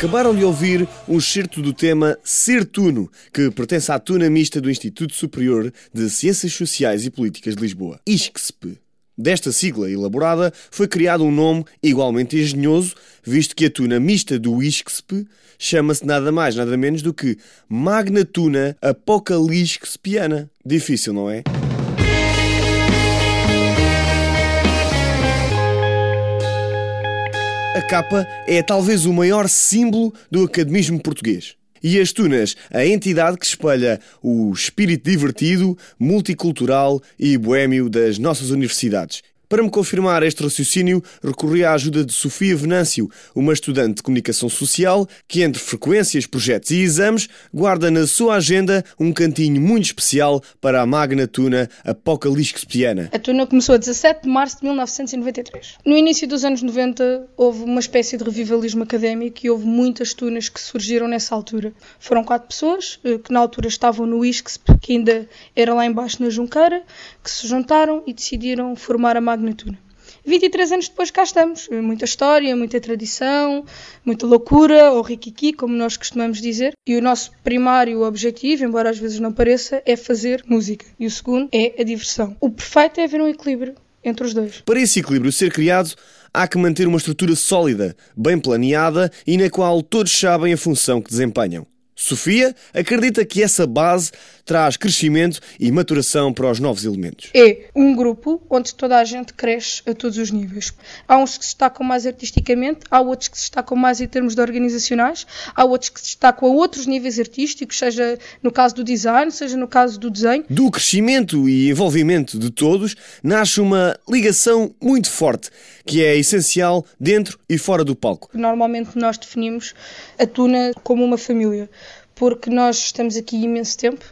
Acabaram de ouvir um excerto do tema Ser Tuno, que pertence à tuna mista do Instituto Superior de Ciências Sociais e Políticas de Lisboa, ISCSP. Desta sigla elaborada foi criado um nome igualmente engenhoso, visto que a tuna mista do ISCSP chama-se nada mais nada menos do que Magna Tuna Apocaliscspiana. Difícil, não é? Capa é talvez o maior símbolo do academismo português. E as Tunas, a entidade que espelha o espírito divertido, multicultural e boêmio das nossas universidades. Para me confirmar este raciocínio, recorri à ajuda de Sofia Venâncio, uma estudante de comunicação social que, entre frequências, projetos e exames, guarda na sua agenda um cantinho muito especial para a magna tuna Apocalipse A tuna começou a 17 de março de 1993. No início dos anos 90, houve uma espécie de revivalismo académico e houve muitas tunas que surgiram nessa altura. Foram quatro pessoas eh, que na altura estavam no ISCSP, que ainda era lá embaixo na Junqueira, que se juntaram e decidiram formar a magna magnitude. 23 anos depois cá estamos. Muita história, muita tradição, muita loucura, ou rikiki, como nós costumamos dizer. E o nosso primário objetivo, embora às vezes não pareça, é fazer música. E o segundo é a diversão. O perfeito é haver um equilíbrio entre os dois. Para esse equilíbrio ser criado, há que manter uma estrutura sólida, bem planeada e na qual todos sabem a função que desempenham. Sofia acredita que essa base traz crescimento e maturação para os novos elementos. É um grupo onde toda a gente cresce a todos os níveis. Há uns que se destacam mais artisticamente, há outros que se destacam mais em termos de organizacionais, há outros que se destacam a outros níveis artísticos, seja no caso do design, seja no caso do desenho. Do crescimento e envolvimento de todos nasce uma ligação muito forte, que é essencial dentro e fora do palco. Normalmente nós definimos a Tuna como uma família porque nós estamos aqui imenso tempo.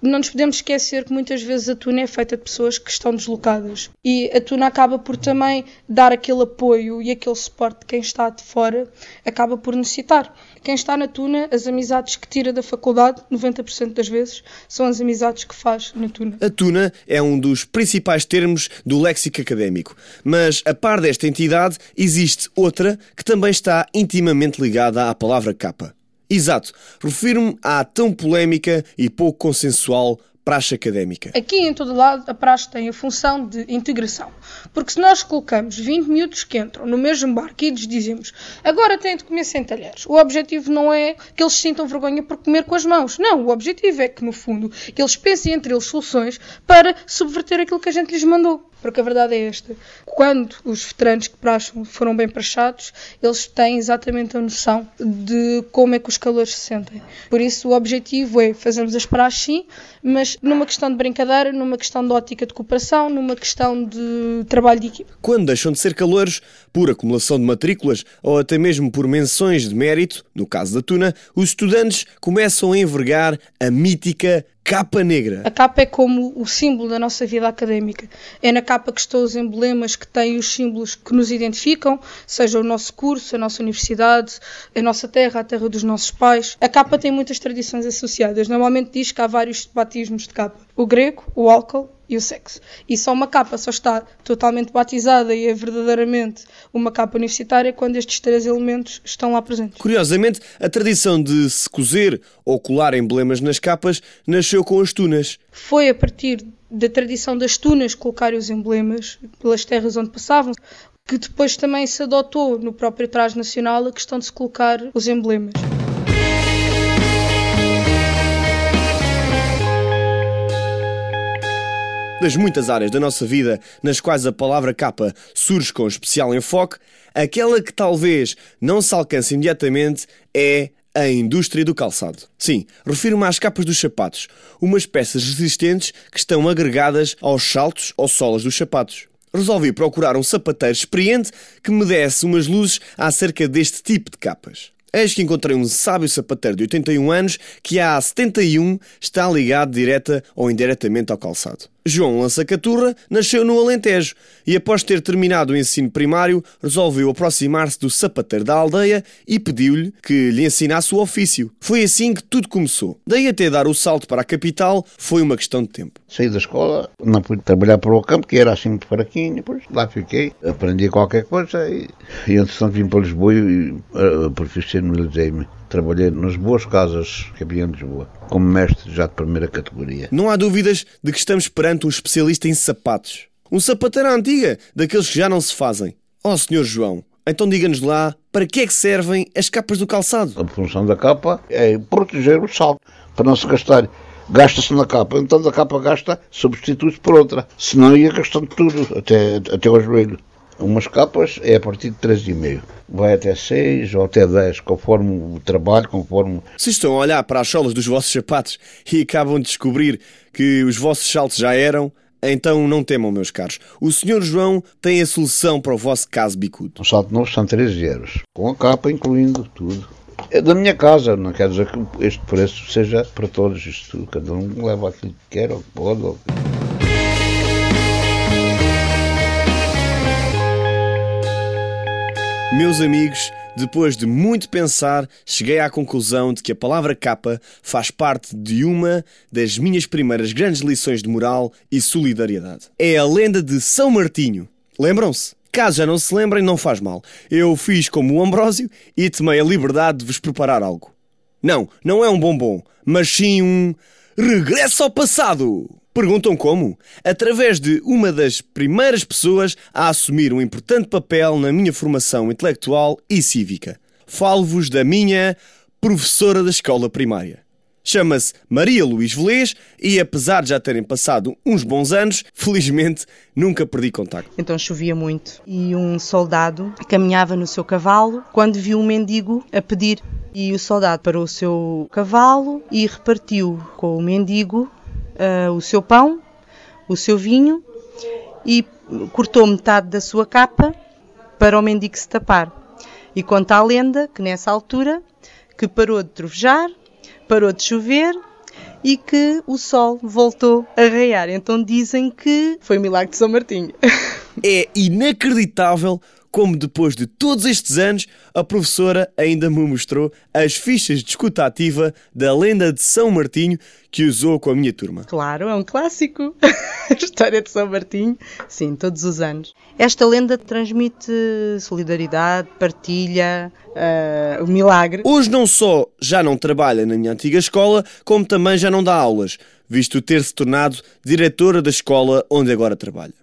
Não nos podemos esquecer que muitas vezes a tuna é feita de pessoas que estão deslocadas e a tuna acaba por também dar aquele apoio e aquele suporte de quem está de fora acaba por necessitar. Quem está na tuna, as amizades que tira da faculdade, 90% das vezes, são as amizades que faz na tuna. A tuna é um dos principais termos do léxico académico, mas a par desta entidade existe outra que também está intimamente ligada à palavra capa. Exato. Refiro-me à tão polémica e pouco consensual praxe académica. Aqui em todo lado a praxe tem a função de integração. Porque se nós colocamos 20 miúdos que entram no mesmo barco e lhes dizemos agora têm de comer sem talheres, o objetivo não é que eles sintam vergonha por comer com as mãos. Não, o objetivo é que no fundo eles pensem entre eles soluções para subverter aquilo que a gente lhes mandou. Porque a verdade é esta: quando os veteranos que praxam foram bem praxados, eles têm exatamente a noção de como é que os calores se sentem. Por isso, o objetivo é fazermos as praxes sim, mas numa questão de brincadeira, numa questão de ótica de cooperação, numa questão de trabalho de equipe. Quando deixam de ser calores, por acumulação de matrículas ou até mesmo por menções de mérito, no caso da Tuna, os estudantes começam a envergar a mítica capa negra. A capa é como o símbolo da nossa vida académica. É na capa que estão os emblemas que têm os símbolos que nos identificam, seja o nosso curso, a nossa universidade, a nossa terra, a terra dos nossos pais. A capa tem muitas tradições associadas. Normalmente diz que há vários batismos de capa. O grego, o álcool e o sexo. E só uma capa só está totalmente batizada e é verdadeiramente uma capa universitária quando estes três elementos estão lá presentes. Curiosamente, a tradição de se cozer ou colar emblemas nas capas nasceu com as tunas. Foi a partir da tradição das tunas colocarem os emblemas pelas terras onde passavam, que depois também se adotou no próprio traje nacional a questão de se colocar os emblemas. Das muitas áreas da nossa vida nas quais a palavra capa surge com especial enfoque, aquela que talvez não se alcance imediatamente é a indústria do calçado. Sim, refiro-me às capas dos sapatos, umas peças resistentes que estão agregadas aos saltos ou solas dos sapatos. Resolvi procurar um sapateiro experiente que me desse umas luzes acerca deste tipo de capas. Eis que encontrei um sábio sapateiro de 81 anos que há 71 está ligado direta ou indiretamente ao calçado. João Lança Caturra nasceu no Alentejo e, após ter terminado o ensino primário, resolveu aproximar-se do sapateiro da aldeia e pediu-lhe que lhe ensinasse o ofício. Foi assim que tudo começou. Daí até dar o salto para a capital foi uma questão de tempo. Saí da escola, não fui trabalhar para o campo, que era assim fraquinho, depois lá fiquei, aprendi qualquer coisa e, e entretanto vim para Lisboa e uh, profissionalizei-me. Trabalhei nas boas casas que havia em Lisboa, como mestre já de primeira categoria. Não há dúvidas de que estamos perante um especialista em sapatos. Um sapateiro à antiga, daqueles que já não se fazem. Ó oh, Sr. João, então diga-nos lá, para que é que servem as capas do calçado? A função da capa é proteger o salto, para não se gastar. Gasta-se na capa, então a capa gasta, substitui-se por outra. Senão ia gastando tudo, até, até ao joelho. Umas capas é a partir de 3,5. Vai até 6 ou até 10, conforme o trabalho, conforme. Se estão a olhar para as solas dos vossos sapatos e acabam de descobrir que os vossos saltos já eram, então não temam, meus caros. O Sr. João tem a solução para o vosso caso bicudo. Um salto novo são 13 euros, com a capa incluindo tudo. É da minha casa, não quer dizer que este preço seja para todos. Isto, cada um leva aquilo que quer ou que pode. Ou... Meus amigos, depois de muito pensar, cheguei à conclusão de que a palavra capa faz parte de uma das minhas primeiras grandes lições de moral e solidariedade. É a lenda de São Martinho. Lembram-se? Caso já não se lembrem, não faz mal. Eu fiz como o Ambrósio e tomei a liberdade de vos preparar algo. Não, não é um bombom, mas sim um regresso ao passado. Perguntam como? Através de uma das primeiras pessoas a assumir um importante papel na minha formação intelectual e cívica. Falo-vos da minha professora da escola primária. Chama-se Maria Luís Velez e, apesar de já terem passado uns bons anos, felizmente nunca perdi contacto. Então chovia muito e um soldado caminhava no seu cavalo quando viu um mendigo a pedir. E o soldado parou o seu cavalo e repartiu com o mendigo uh, o seu pão, o seu vinho e cortou metade da sua capa para o mendigo se tapar. E conta a lenda que nessa altura que parou de trovejar, parou de chover e que o sol voltou a raiar. Então dizem que foi o milagre de São Martinho. É inacreditável como depois de todos estes anos a professora ainda me mostrou as fichas de escuta ativa da lenda de São Martinho que usou com a minha turma. Claro, é um clássico. a história de São Martinho, sim, todos os anos. Esta lenda transmite solidariedade, partilha, uh, o milagre. Hoje não só já não trabalha na minha antiga escola, como também já não dá aulas, visto ter se tornado diretora da escola onde agora trabalha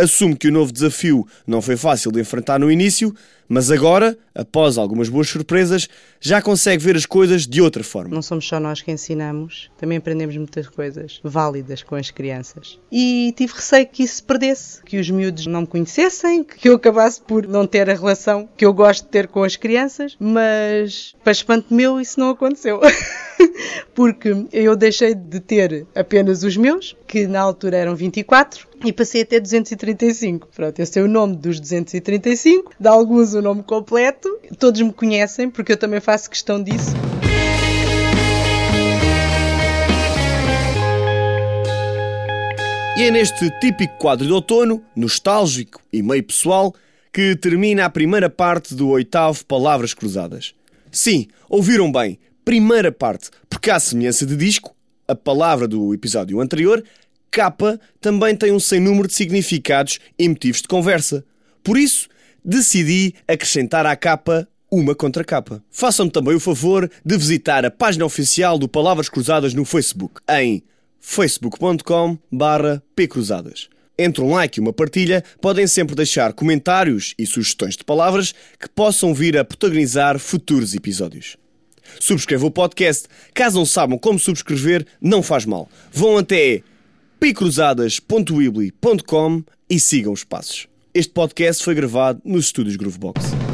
assume que o novo desafio não foi fácil de enfrentar no início, mas agora, após algumas boas surpresas, já consegue ver as coisas de outra forma. Não somos só nós que ensinamos, também aprendemos muitas coisas válidas com as crianças. E tive receio que isso se perdesse, que os miúdos não me conhecessem, que eu acabasse por não ter a relação que eu gosto de ter com as crianças, mas para espanto meu isso não aconteceu. Porque eu deixei de ter apenas os meus, que na altura eram 24, e passei a ter 235. Pronto, esse é o nome dos 235, de alguns o nome completo, todos me conhecem porque eu também faço questão disso. E é neste típico quadro de outono, nostálgico e meio pessoal, que termina a primeira parte do oitavo Palavras Cruzadas. Sim, ouviram bem, primeira parte, porque à semelhança de disco, a palavra do episódio anterior, capa também tem um sem número de significados e motivos de conversa. Por isso, decidi acrescentar à capa uma contracapa. Façam-me também o favor de visitar a página oficial do Palavras Cruzadas no Facebook, em facebook.com pcruzadas. Entre um like e uma partilha, podem sempre deixar comentários e sugestões de palavras que possam vir a protagonizar futuros episódios. Subscrevam o podcast. Caso não saibam como subscrever, não faz mal. Vão até picruzadas.weebly.com e sigam os passos. Este podcast foi gravado nos estúdios Groovebox.